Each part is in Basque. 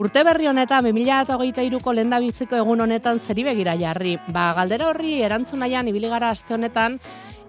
Urte berri honetan, 2008ko lehen biziko egun honetan zeri begira jarri. Ba, galdera horri erantzun nahian ibiligara aste honetan,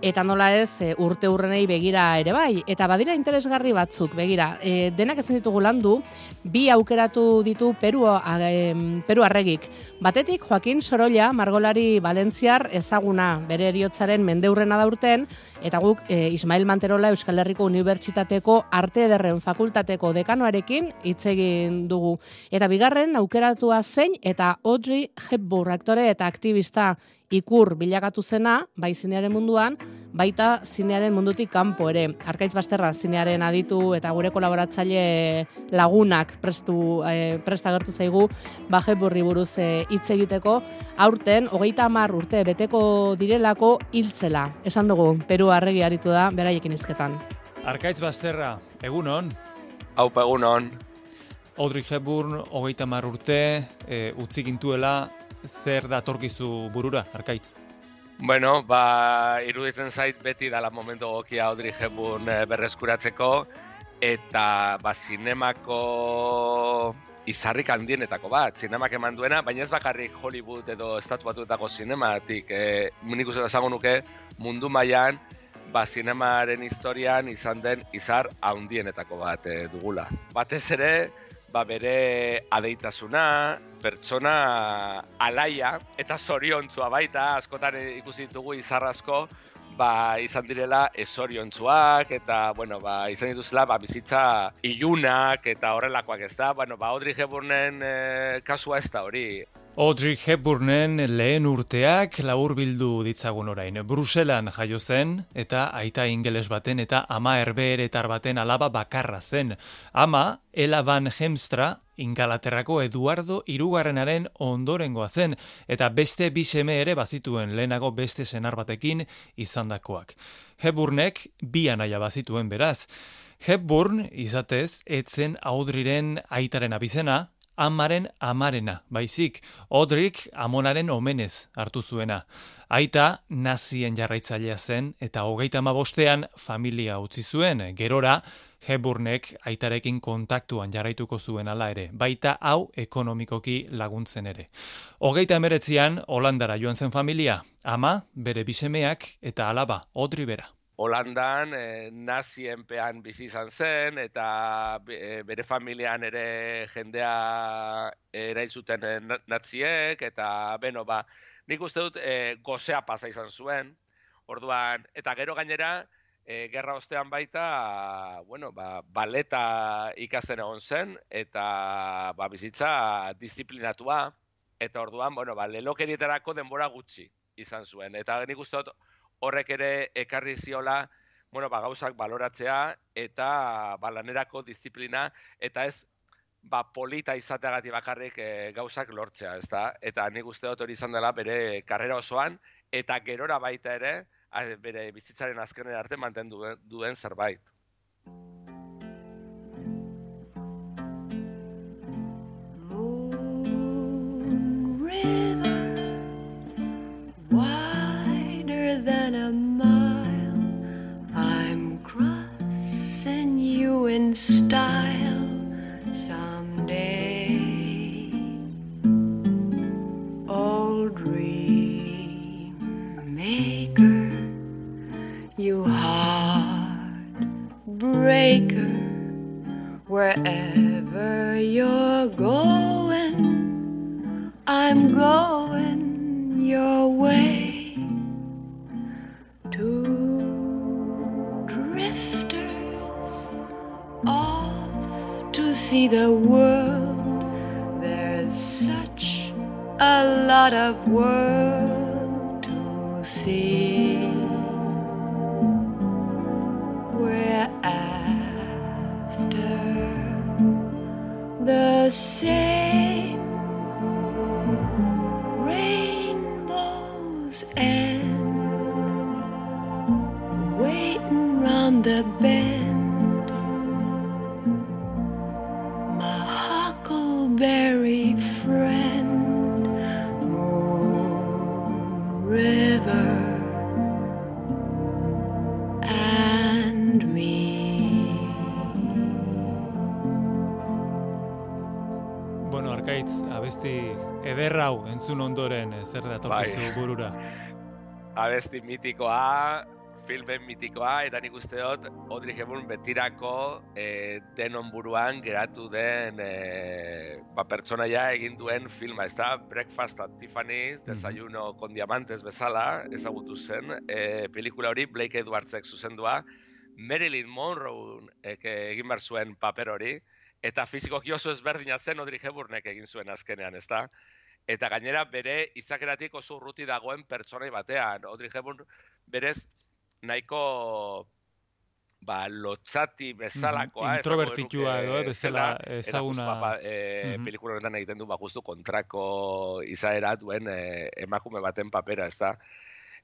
eta nola ez e, urte urrenei begira ere bai. Eta badira interesgarri batzuk, begira, e, denak ezin ditugu landu, bi aukeratu ditu Peru, a, e, Peru arregik. Batetik, Joaquin Sorolla, margolari Valentziar ezaguna bere eriotzaren mendeurrena da urten, eta guk e, Ismail Manterola Euskal Herriko Unibertsitateko Arte Ederren Fakultateko dekanoarekin hitz egin dugu. Eta bigarren, aukeratua zein, eta Audrey Hepburn, aktore eta aktivista ikur bilakatu zena, bai zinearen munduan, baita zinearen mundutik kanpo ere. Arkaitz Basterra zinearen aditu eta gure kolaboratzaile lagunak prestu, e, presta gertu zaigu, baje burri buruz eh, hitz egiteko, aurten, hogeita hamar urte beteko direlako hiltzela. Esan dugu, Peru arregi aritu da, beraiekin izketan. Arkaitz Basterra, egunon? Haupa, egunon. Audrey Hepburn, hogeita mar urte, e, utzik intuela, zer da torkizu burura, arkaitz? Bueno, ba, iruditzen zait beti dala momentu gokia Audrey Hepburn eh, berreskuratzeko, eta ba, zinemako izarrik handienetako bat, zinemak eman duena, baina ez bakarrik Hollywood edo estatu batuetako zinematik, e, nik uste da nuke mundu mailan ba, zinemaren historian izan den izar handienetako bat e, dugula. Batez ere, ba, bere adeitasuna, pertsona alaia eta zoriontzua baita, askotan ikusi ditugu izarrazko, ba, izan direla esoriontzuak eta bueno, ba, izan dituzela ba, bizitza ilunak eta horrelakoak ez da. Bueno, ba, Audrey Hepburnen e, kasua ez da hori. Audrey Hepburnen lehen urteak labur bildu ditzagun orain. Bruselan jaio zen eta aita ingeles baten eta ama herbeeretar baten alaba bakarra zen. Ama, Ella Van Hemstra, Ingalaterrako Eduardo irugarrenaren ondorengoa zen eta beste biseme ere bazituen lehenago beste senar batekin izandakoak. Hepburnek bi anaia bazituen beraz. Hepburn, izatez, etzen Audriren aitaren abizena, amaren amarena, baizik, odrik amonaren omenez hartu zuena. Aita nazien jarraitzailea zen eta hogeita bostean familia utzi zuen, gerora, Heburnek aitarekin kontaktuan jarraituko zuen ala ere, baita hau ekonomikoki laguntzen ere. Hogeita emeretzian, Holandara joan zen familia, ama, bere bisemeak eta alaba, odri bera. Holandan e, nazienpean bizi izan zen eta eh, bere familian ere jendea eraizuten e, naziek eta beno ba nik uste dut e, gozea pasa izan zuen. Orduan eta gero gainera e, gerra ostean baita bueno ba baleta ikasten egon zen eta ba bizitza disiplinatua eta orduan bueno ba lelokerietarako denbora gutxi izan zuen eta nik uste dut horrek ere ekarri ziola bueno, ba, gauzak baloratzea eta ba, lanerako disiplina eta ez ba, polita izateagati bakarrik e, gauzak lortzea, ezta? Eta nik uste dut hori izan dela bere karrera osoan eta gerora baita ere bere bizitzaren azkenera arte mantendu duen zerbait. Than a mile. I'm crossing you in style someday. And waiting round the bend. very friend, Moon River. and me. Bueno, arkaitz, abesti ederrau entzun ondoren eh, zer da tokizu Bai. burura. Abesti mitikoa, filmen mitikoa, eta nik uste dut Audrey Hepburn betirako e, denon buruan geratu den e, ba, pertsonaia egin duen filma, ez da? Breakfast at Tiffany's, desayuno con diamantes bezala, ezagutu zen, e, pelikula hori Blake Edwardsek zuzendua, Marilyn Monroe ek egin behar zuen paper hori, eta fizikoki oso ezberdina zen Audrey Hepburnek egin zuen azkenean, ez da? Eta gainera bere izakeratik oso urruti dagoen pertsonai batean. Audrey Hepburn berez nahiko ba, lotzati bezalakoa. Esango Introvertitua edo, eh, bezala ezaguna. ba, e, pelikula honetan egiten du ba, justu kontrako izaera duen e, emakume baten papera, ez da?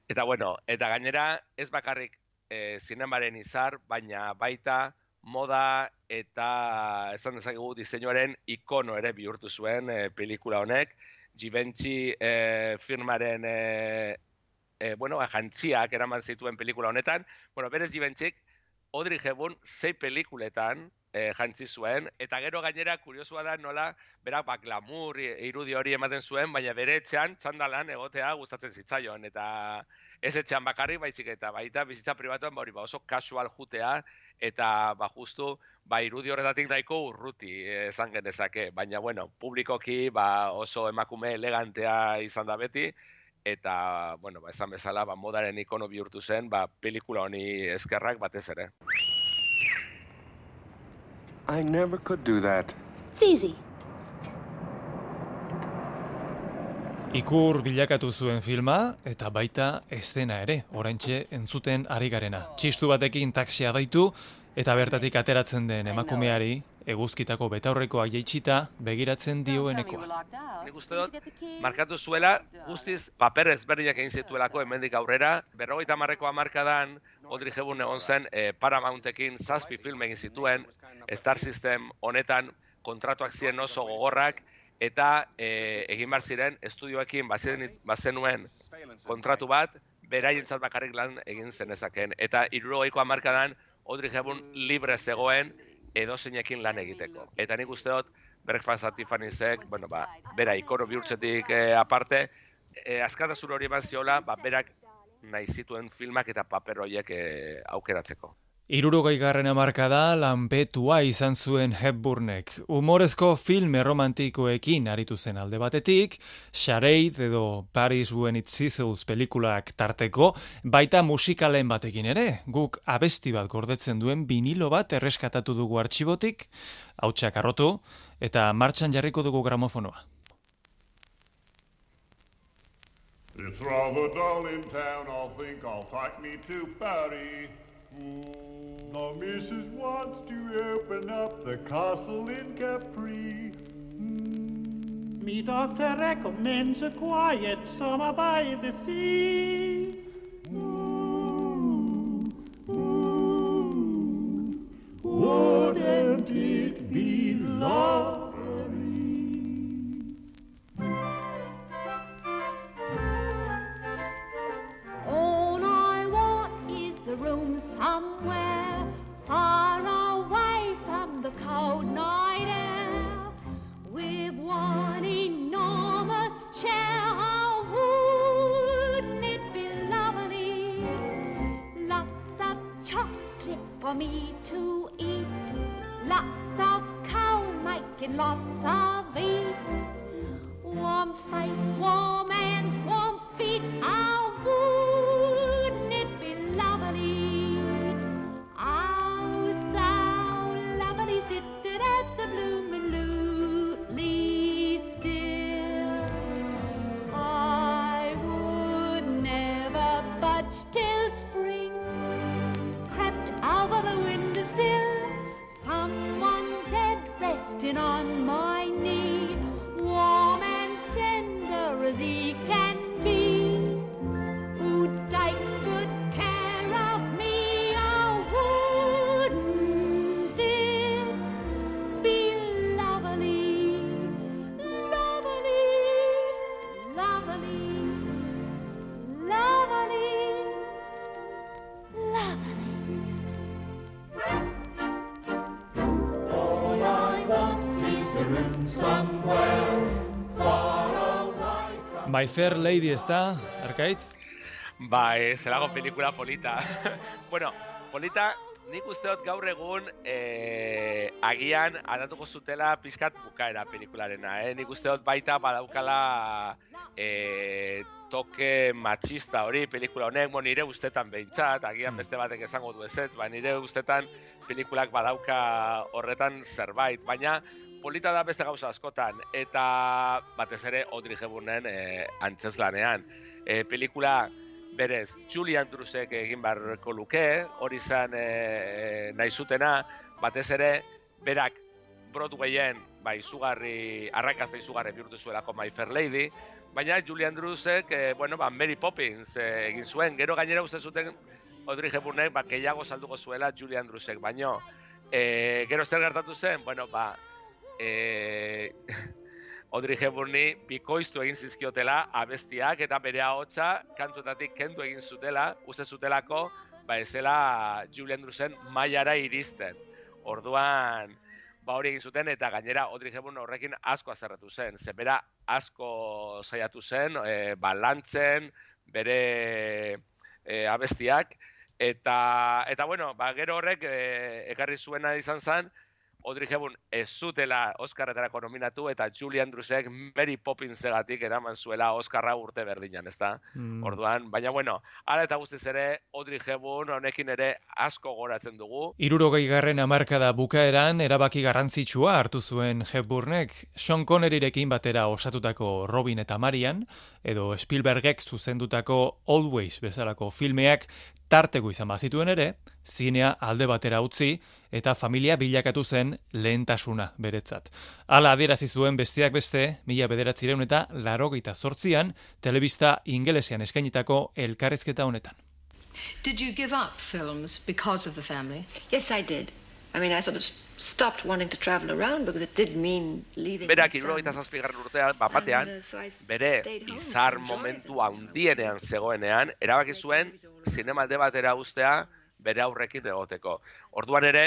Eta bueno, eta gainera ez bakarrik e, zinemaren izar, baina baita moda eta esan dezakegu diseinuaren ikono ere bihurtu zuen e, pelikula honek. Givenchy e, firmaren e, e, bueno, jantziak eraman zituen pelikula honetan. Bueno, berez Givenchyk Audrey Hepburn sei pelikuletan e, jantzi zuen, eta gero gainera kuriosua da nola, berak ba, glamour i- irudi hori ematen zuen, baina bere etxean txandalan egotea gustatzen zitzaion, eta ez etxean bakarrik baizik eta baita bizitza pribatuan ba hori ba oso casual jutea. Eta ba justu ba irudi horretatik nahiko urruti eh, esan genezake, baina bueno, publikoki ba oso emakume elegantea izan da beti eta bueno, ba esan bezala ba modaren ikono bihurtu zen, ba pelikula honi eskerrak batez ere. I never could do that. It's easy. Ikur bilakatu zuen filma, eta baita estena ere, oraintxe entzuten ari garena. Txistu batekin taksia baitu, eta bertatik ateratzen den emakumeari, eguzkitako betaurrekoa jaitsita, begiratzen dioenekoa. Nik uste dut, markatu zuela, guztiz paper ezberdinak egin zituelako hemendik aurrera, berrogeita marreko hamarkadan, Audrey Hepburn egon zen eh, Paramountekin zazpi film egin zituen, Star System honetan kontratuak ziren oso gogorrak, eta eh, egin behar ziren estudioekin bazen, bazenuen kontratu bat, beraientzat bakarrik lan egin zenezaken. Eta irurogeiko hamarkadan Audrey Hepburn libre zegoen edozeinekin lan egiteko. Eta nik uste dut, Breakfast at Tiffany'sek, bueno, ba, bera ikono bihurtzetik eh, aparte, eh, askatasun hori eman ziola, ba, berak nahi zituen filmak eta paper horiek eh, aukeratzeko. Irurogei garren hamarkada lanpetua izan zuen Hepburnek. Humorezko film erromantikoekin aritu zen alde batetik, Charade edo Paris When It Sizzles pelikulak tarteko, baita musikalen batekin ere, guk abesti bat gordetzen duen vinilo bat erreskatatu dugu artxibotik, hautsak arrotu, eta martxan jarriko dugu gramofonoa. It's rather dull in town, I'll think I'll take me to Paris. The missus wants to open up the castle in Capri. Me doctor recommends a quiet summer by the sea. with lots of eat. My Fair Lady ez da, arkaitz? Ba, eh, zelago pelikula polita. bueno, polita, nik usteot gaur egun eh, agian adatuko zutela pizkat bukaera pelikularena. Eh? Nik usteot baita badaukala eh, toke machista hori pelikula honek, mo nire ustetan behintzat, agian Mm. beste batek esango du ezetz, ba, nire ustetan pelikulak badauka horretan zerbait, baina polita da beste gauza askotan, eta batez ere Audrey Hepburnen e, antzeslanean. E, pelikula berez Julie Andrewsek egin beharko luke, hori zen e, nahi zutena, batez ere berak Broadwayen ba, izugarri, arrakazta izugarri bihurtu zuelako My Fair Lady, baina Julie Andrewsek, e, bueno, ba, Mary Poppins e, egin zuen, gero gainera uste zuten Audrey Hepburnek ba, gehiago salduko zuela Julie Andrewsek, baino. E, gero zer gertatu zen, bueno, ba, e, Audrey Hepburni bikoiztu egin zizkiotela abestiak eta bere ahotsa kantuetatik kendu egin zutela, uste zutelako, ba ezela Julie Andrewsen mailara iristen. Orduan, ba hori egin zuten eta gainera Audrey Hepburn horrekin asko azerratu zen. Ze bera asko saiatu zen, e, balantzen, bere e, abestiak, eta, eta bueno, ba, gero horrek e, ekarri zuena izan zen, Audrey Hepburn ez zutela Oscarretarako nominatu eta Julie Andrewsek Mary Poppinsegatik eraman zuela Oscarra urte berdinan, ezta? Mm. Orduan, baina bueno, hala eta guztiz ere Audrey Hepburn honekin ere asko goratzen dugu. Irurogei garren amarkada bukaeran erabaki garrantzitsua hartu zuen Hepburnek Sean Conneryrekin batera osatutako Robin eta Marian, edo Spielbergek zuzendutako Always bezalako filmeak tarteko izan bazituen ere, zinea alde batera utzi eta familia bilakatu zen lehentasuna beretzat. Hala adierazi zuen besteak beste, mila bederatzireun eta larogeita zortzian, telebista ingelesean eskainitako elkarrezketa honetan. Did you give up films because of the family? Yes, I did. I mean, I sort of stopped wanting to travel around because it did mean leaving Berak irurogeita zazpigarren urtean, bapatean, uh, bere izar momentu handienean zegoenean, erabaki zuen zinema alde batera ustea bere aurrekin egoteko. Orduan ere,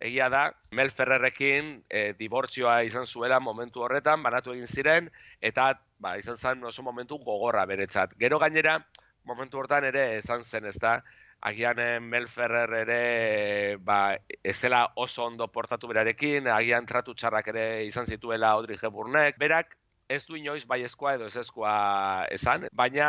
egia da, Mel Ferrerrekin e, dibortzioa izan zuela momentu horretan, banatu egin ziren, eta ba, izan zen oso momentu gogorra beretzat. Gero gainera, momentu hortan ere izan zen, ez da, agian eh, Mel Ferrer ere ba, ezela oso ondo portatu berarekin, agian tratu txarrak ere izan zituela Audrey Hepburnek, berak ez du inoiz baiezkoa edo ezezkoa esan, baina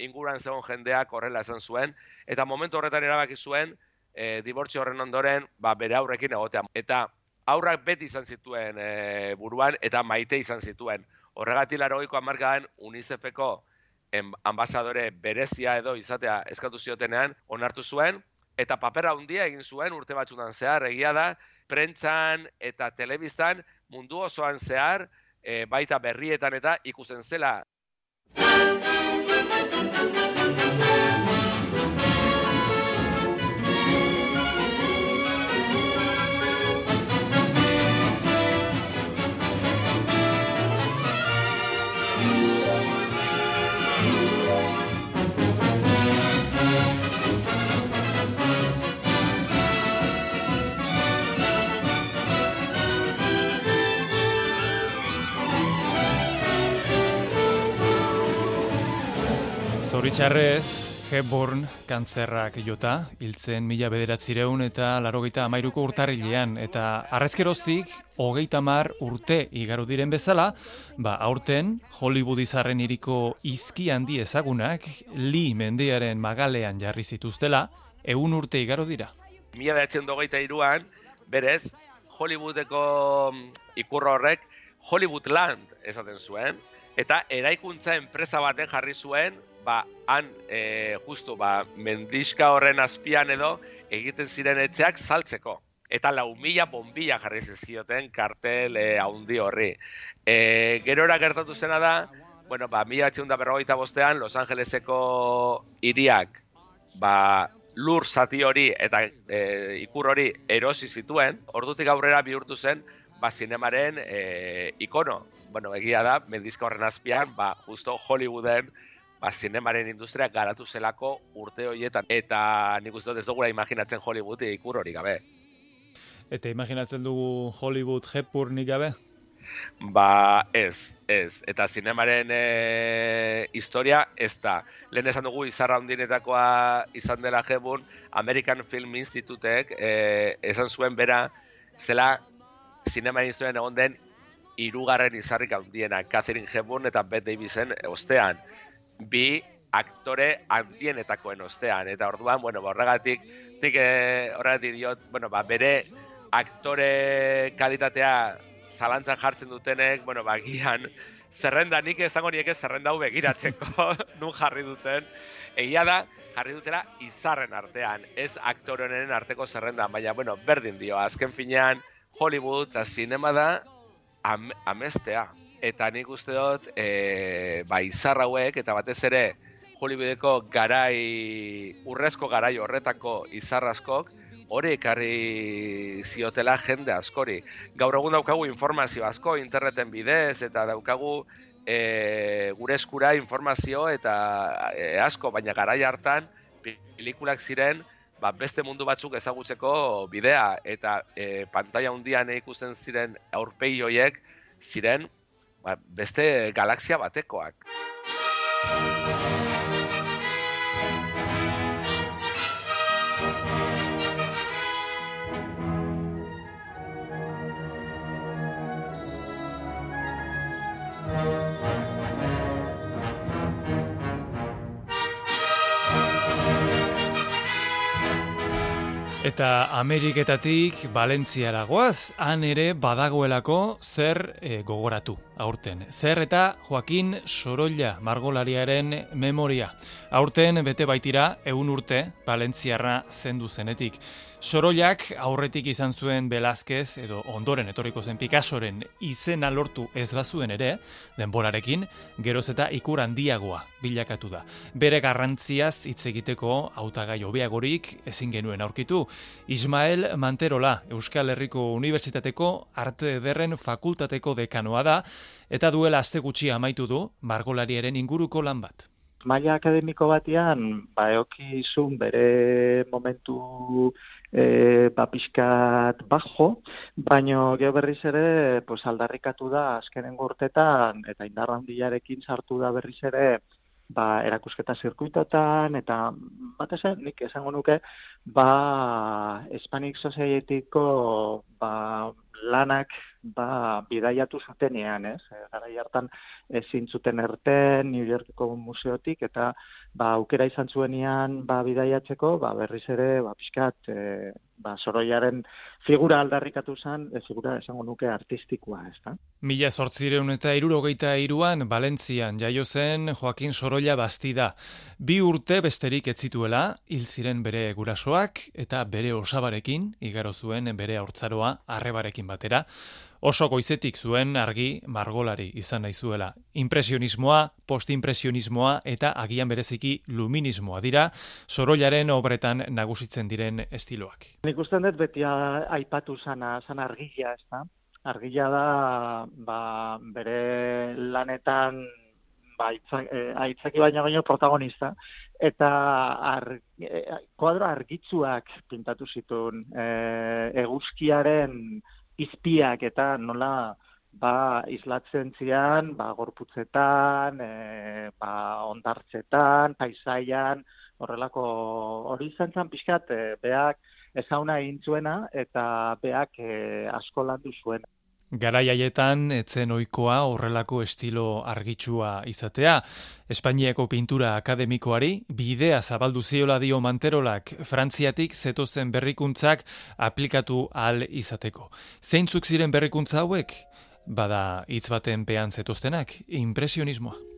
inguruan zegoen jendeak horrela esan zuen, eta momentu horretan erabaki zuen, e, dibortzio horren ondoren, ba, bere aurrekin egotea. Eta aurrak beti izan zituen e, buruan, eta maite izan zituen. Horregatik larogeiko hamarkadan UNICEFeko ambasadore berezia edo izatea eskatu ziotenean onartu zuen, eta papera handia egin zuen urte batzutan zehar, egia da, prentzan eta telebistan mundu osoan zehar, e, baita berrietan eta ikusten zela. Zoritxarrez, Hepburn kantzerrak jota, hiltzen mila bederatzireun eta larogeita amairuko urtarrilean, eta arrezkeroztik, hogeita mar urte igaro diren bezala, ba, aurten, Hollywood izarren iriko izki handi ezagunak, Lee mendearen magalean jarri zituztela, egun urte igaro dira. Mila behatzen dogeita iruan, berez, Hollywoodeko mm, ikurro horrek Hollywoodland esaten zuen, eta eraikuntza enpresa baten jarri zuen, ba, han, e, justu, ba, mendiska horren azpian edo, egiten ziren etxeak saltzeko. Eta lau mila bombilla jarri zizioten kartel e, haundi horri. E, gerora gertatu zena da, bueno, ba, mila da berrogeita bostean, Los Angeleseko hiriak, ba, lur zati hori eta e, ikur hori erosi zituen, ordutik aurrera bihurtu zen, ba, zinemaren e, ikono. Bueno, egia da, mendizka horren azpian, ba, justo Hollywooden, ba, zinemaren industria garatu zelako urte horietan. Eta nik uste dut ez dugula imaginatzen Hollywood ikur hori gabe. Eta imaginatzen dugu Hollywood Hepburnik gabe? Ba, ez, ez. Eta zinemaren e, historia ez da. Lehen esan dugu izarra hundinetakoa izan dela jebun, American Film Institutek e, esan zuen bera, zela zinema zuen egon den irugarren izarrik handiena, Catherine Hepburn eta Bette Davisen ostean. Bi aktore handienetakoen ostean. Eta orduan, bueno, ba, horregatik, nik e, horregatik diot, bueno, ba, bere aktore kalitatea zalantzan jartzen dutenek, bueno, ba, gian, zerrenda, nik esango niek zerrenda hau begiratzeko, nun jarri duten. Egia da, jarri dutela izarren artean, ez aktorenen arteko zerrenda, baina, bueno, berdin dio, azken finean, Hollywood eta zinema da am, amestea. Eta nik uste dut, e, ba, izar hauek, eta batez ere, Hollywoodeko garai, urrezko garai horretako izarraskok, hori ekarri ziotela jende askori. Gaur egun daukagu informazio asko interneten bidez eta daukagu e, gure eskura informazio eta e, asko, baina garai hartan pelikulak ziren ba, beste mundu batzuk ezagutzeko bidea eta e, pantalla hundian ikusten ziren aurpegi hoiek ziren ba, beste galaxia batekoak. Eta Ameriketatik Valentziara goaz, han ere badagoelako zer e, gogoratu aurten. Zer eta Joaquin Sorolla margolariaren memoria. Aurten bete baitira egun urte Valentziarra zendu zenetik. Sorollak aurretik izan zuen Belazquez edo ondoren etorriko zen Picassoren izena lortu ez bazuen ere, denborarekin, geroz eta ikur handiagoa bilakatu da. Bere garrantziaz hitz egiteko hautagai hobeagorik ezin genuen aurkitu. Ismael Manterola, Euskal Herriko Unibertsitateko Arte Ederren Fakultateko dekanoa da, eta duela aste gutxi amaitu du margolariaren inguruko lan bat. Maia akademiko batean, ba, eokizun bere momentu e, ba, pixkat bajo, baino geho berriz ere pues, aldarrikatu da azkenen urtetan eta indarra handiarekin sartu da berriz ere ba, erakusketa zirkuitotan, eta batez nik esango nuke, ba, Hispanic Society-ko ba, lanak ba, bidaiatu zutenean, ez? E, gara hartan ezin zuten erten New Yorkeko museotik, eta ba, aukera izan zuenean ba, bidaiatzeko, ba, berriz ere, ba, pixkat, e, ba, soroiaren figura aldarrikatu zen, e, figura esango nuke artistikoa, ez da? Mila sortzireun eta irurogeita iruan, Valentzian, jaio zen Joaquin Sorolla bastida. Bi urte besterik ez zituela, hil ziren bere gurasoak, eta bere osabarekin, igaro zuen bere haurtzaroa, arrebarekin batera, oso goizetik zuen argi margolari izan nahi zuela. Impresionismoa, postimpresionismoa eta agian bereziki luminismoa dira, sorollaren obretan nagusitzen diren estiloak. Nik usten dut beti aipatu sana, sana argila, ez da? Argila da, ba, bere lanetan ba, eh, aitzaki baina baino protagonista, eta ar, e, kuadro argitzuak pintatu zituen e, eguzkiaren izpiak eta nola ba islatzen zian ba gorputzetan e, ba ondartzetan paisaian horrelako hori izan zen pixkat e, beak ezauna egin zuena eta beak e, asko landu zuen Garai haietan etzen ohikoa horrelako estilo argitsua izatea. Espainiako pintura akademikoari bidea zabaldu ziola dio Manterolak Frantziatik zetozen berrikuntzak aplikatu ahal izateko. Zeintzuk ziren berrikuntza hauek? Bada hitz baten pean zetoztenak, impresionismoa.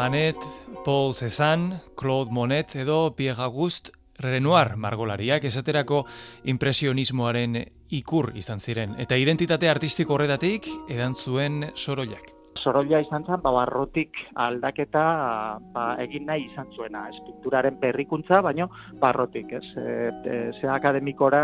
Manet, Paul Cézanne, Claude Monet edo Pierre Auguste Renoir margolariak esaterako impresionismoaren ikur izan ziren eta identitate artistiko horretatik edan zuen soroiak. Sorolla izan zen, ba, barrotik aldaketa ba, egin nahi izan zuena, ez pinturaren berrikuntza, baino barrotik, ez, e, e, ze akademikora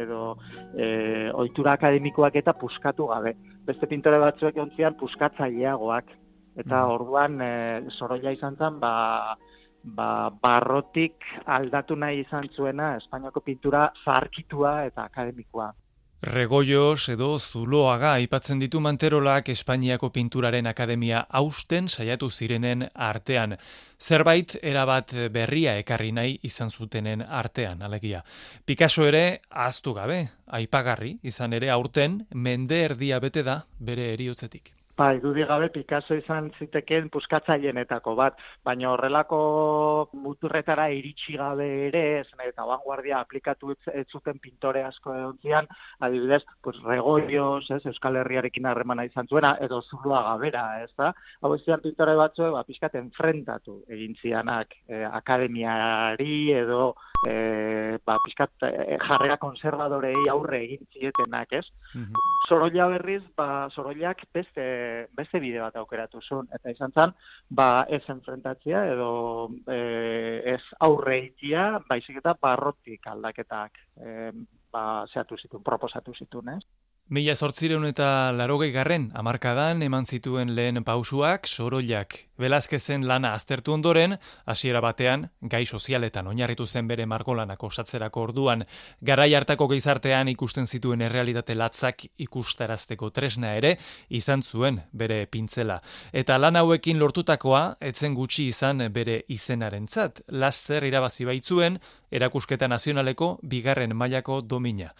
edo e, ohitura akademikoak eta puskatu gabe. Beste pintore batzuek ontzian puskatzaileagoak, eta mm. orduan e, Sorolla izan zen, ba, ba, barrotik aldatu nahi izan zuena Espainiako pintura zarkitua eta akademikoa. Regoios edo zuloaga aipatzen ditu manterolak Espainiako pinturaren akademia hausten saiatu zirenen artean. Zerbait erabat berria ekarri nahi izan zutenen artean, alegia. Picasso ere ahaztu gabe, aipagarri izan ere aurten mende erdia bete da bere eriotzetik. Ba, idudi gabe Picasso izan ziteken puskatzaienetako bat, baina horrelako muturretara iritsi gabe ere, zen eta vanguardia aplikatu ez zuten pintore asko edontzian, adibidez, pues, regoios, ez, Euskal Herriarekin harremana izan zuena, edo zurua gabera, ez da? Hau ez zian pintore batzu, ba, pixkat enfrentatu egin zianak eh, akademiari edo e, ba, pixkat e, jarrera konservadorei aurre egin zietenak, ez? Mm Sorolla berriz, ba, Sorollak beste beste bide bat aukeratu zuen, eta izan zen, ba, ez enfrentatzia, edo e, ez aurre itia, baizik eta barrotik aldaketak e, ba, zeatu zituen, proposatu zituen, ez? Mila sortzireun eta larogei garren, amarkadan eman zituen lehen pausuak soroiak. Belazkezen lana aztertu ondoren, hasiera batean, gai sozialetan oinarritu zen bere margolanak osatzerako orduan, garai hartako gizartean ikusten zituen errealitate latzak ikustarazteko tresna ere, izan zuen bere pintzela. Eta lan hauekin lortutakoa, etzen gutxi izan bere izenarentzat, laster irabazi baitzuen, erakusketa nazionaleko bigarren mailako domina.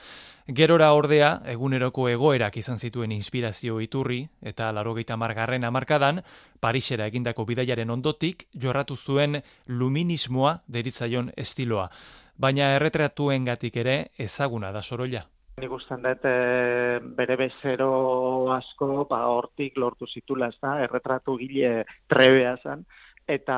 Gerora ordea, eguneroko egoerak izan zituen inspirazio iturri, eta larogeita margarren amarkadan, Parisera egindako bidaiaren ondotik, jorratu zuen luminismoa deritzaion estiloa. Baina erretratuen gatik ere ezaguna da sorolla. Nik usten dut e, bere bezero asko, ba, hortik lortu zitula, ez da, erretratu gile trebea zen, eta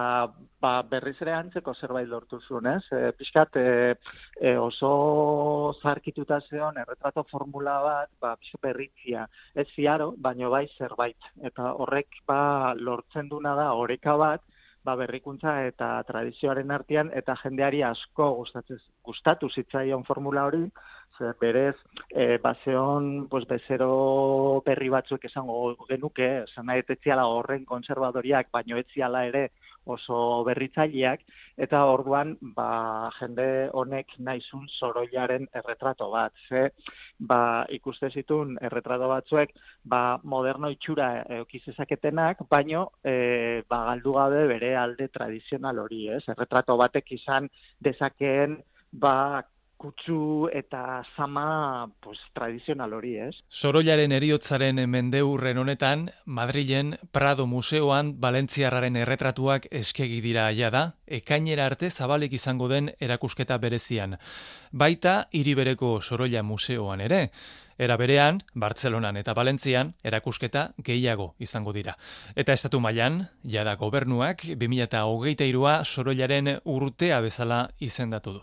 ba, berriz ere antzeko zerbait lortu zuen, ez? E, pixkat, e, e, oso zarkituta zeon, erretrato formula bat, ba, berritzia, ez ziaro, baino bai zerbait. Eta horrek ba, lortzen duna da, oreka bat, ba, berrikuntza eta tradizioaren artean, eta jendeari asko gustatu zitzaion formula hori, ze berez, e, baseon, pues, bezero berri batzuek esango genuke, esan nahi horren konservadoriak, baino etziala ere, oso berritzaileak eta orduan ba, jende honek naizun soroiaren erretrato bat ze ba, ikuste zitun erretrato batzuek ba, moderno itxura eukizezaketenak baino e, ba, galdu gabe bere alde tradizional hori ez? Erretrato batek izan dezakeen ba, kutsu eta sama pues, tradizional hori, ez? Sorollaren eriotzaren mendeurren honetan, Madrilen Prado Museoan Valentziarraren erretratuak eskegi dira aia da, ekainera arte zabalik izango den erakusketa berezian. Baita, hiribereko Sorolla Museoan ere, Era berean, Bartzelonan eta Valentzian erakusketa gehiago izango dira. Eta estatu mailan, jada gobernuak 2023a Sorollaren urtea bezala izendatu du.